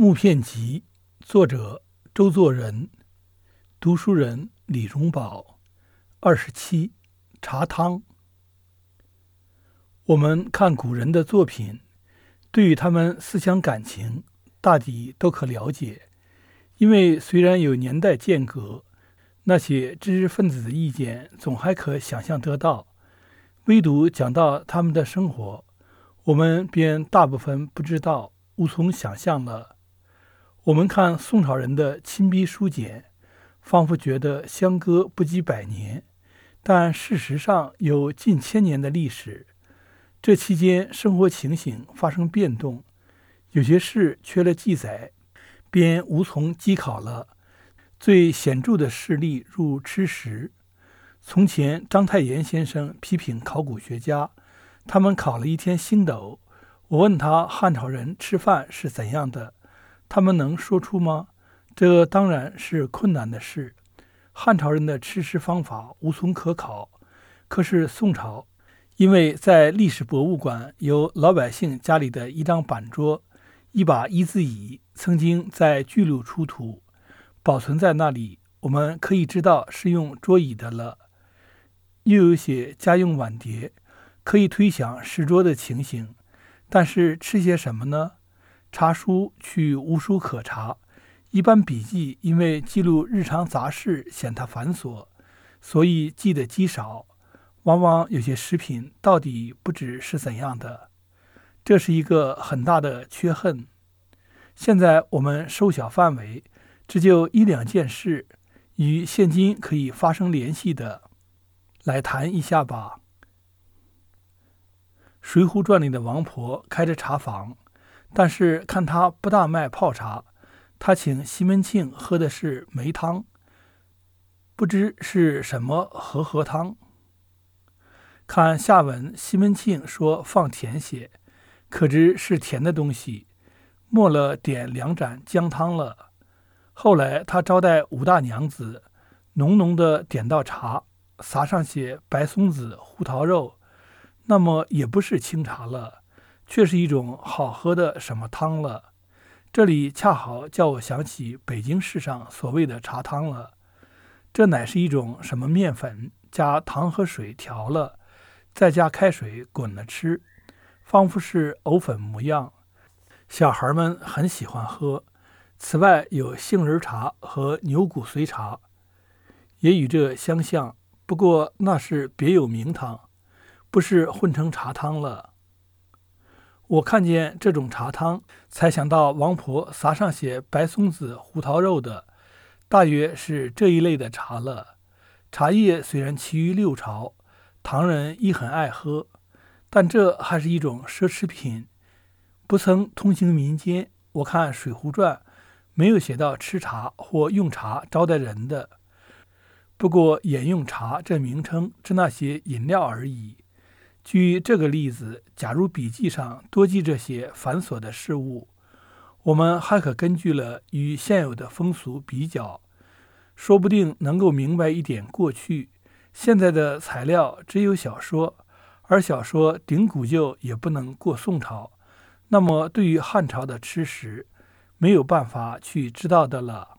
木片集》，作者周作人，读书人李荣宝。二十七，茶汤。我们看古人的作品，对于他们思想感情，大抵都可了解。因为虽然有年代间隔，那些知识分子的意见总还可想象得到。唯独讲到他们的生活，我们便大部分不知道，无从想象了。我们看宋朝人的亲笔书简，仿佛觉得相隔不及百年，但事实上有近千年的历史。这期间生活情形发生变动，有些事缺了记载，便无从稽考了。最显著的事例如吃食。从前章太炎先生批评考古学家，他们考了一天星斗。我问他汉朝人吃饭是怎样的。他们能说出吗？这当然是困难的事。汉朝人的吃食方法无从可考。可是宋朝，因为在历史博物馆有老百姓家里的一张板桌、一把一字椅，曾经在巨鹿出土，保存在那里，我们可以知道是用桌椅的了。又有些家用碗碟，可以推想食桌的情形。但是吃些什么呢？查书去无书可查，一般笔记因为记录日常杂事显它繁琐，所以记得极少。往往有些食品到底不知是怎样的，这是一个很大的缺恨。现在我们收小范围，只就一两件事与现今可以发生联系的，来谈一下吧。《水浒传》里的王婆开着茶坊。但是看他不大卖泡茶，他请西门庆喝的是梅汤，不知是什么和合汤。看下文，西门庆说放甜些，可知是甜的东西，末了点两盏姜汤了。后来他招待五大娘子，浓浓的点到茶，撒上些白松子、胡桃肉，那么也不是清茶了。却是一种好喝的什么汤了。这里恰好叫我想起北京市上所谓的茶汤了。这乃是一种什么面粉，加糖和水调了，再加开水滚了吃，仿佛是藕粉模样。小孩们很喜欢喝。此外有杏仁茶和牛骨髓茶，也与这相像，不过那是别有名堂，不是混成茶汤了。我看见这种茶汤，才想到王婆撒上些白松子、胡桃肉的，大约是这一类的茶了。茶叶虽然起于六朝，唐人亦很爱喝，但这还是一种奢侈品，不曾通行民间。我看《水浒传》没有写到吃茶或用茶招待人的，不过沿用茶这名称指那些饮料而已。据这个例子，假如笔记上多记这些繁琐的事物，我们还可根据了与现有的风俗比较，说不定能够明白一点过去。现在的材料只有小说，而小说顶古旧也不能过宋朝，那么对于汉朝的吃食，没有办法去知道的了。